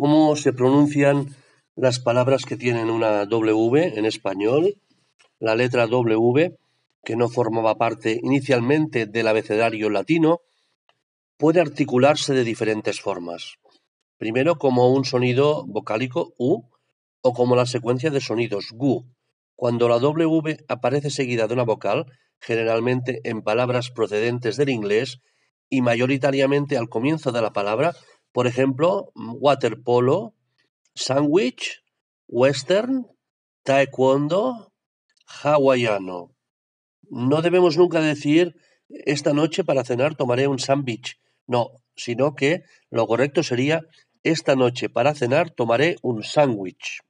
cómo se pronuncian las palabras que tienen una W en español. La letra W, que no formaba parte inicialmente del abecedario latino, puede articularse de diferentes formas. Primero como un sonido vocálico U o como la secuencia de sonidos GU. Cuando la W aparece seguida de una vocal, generalmente en palabras procedentes del inglés y mayoritariamente al comienzo de la palabra, por ejemplo, waterpolo, sandwich, western, taekwondo, hawaiano. No debemos nunca decir esta noche para cenar tomaré un sandwich, no, sino que lo correcto sería esta noche para cenar tomaré un sándwich.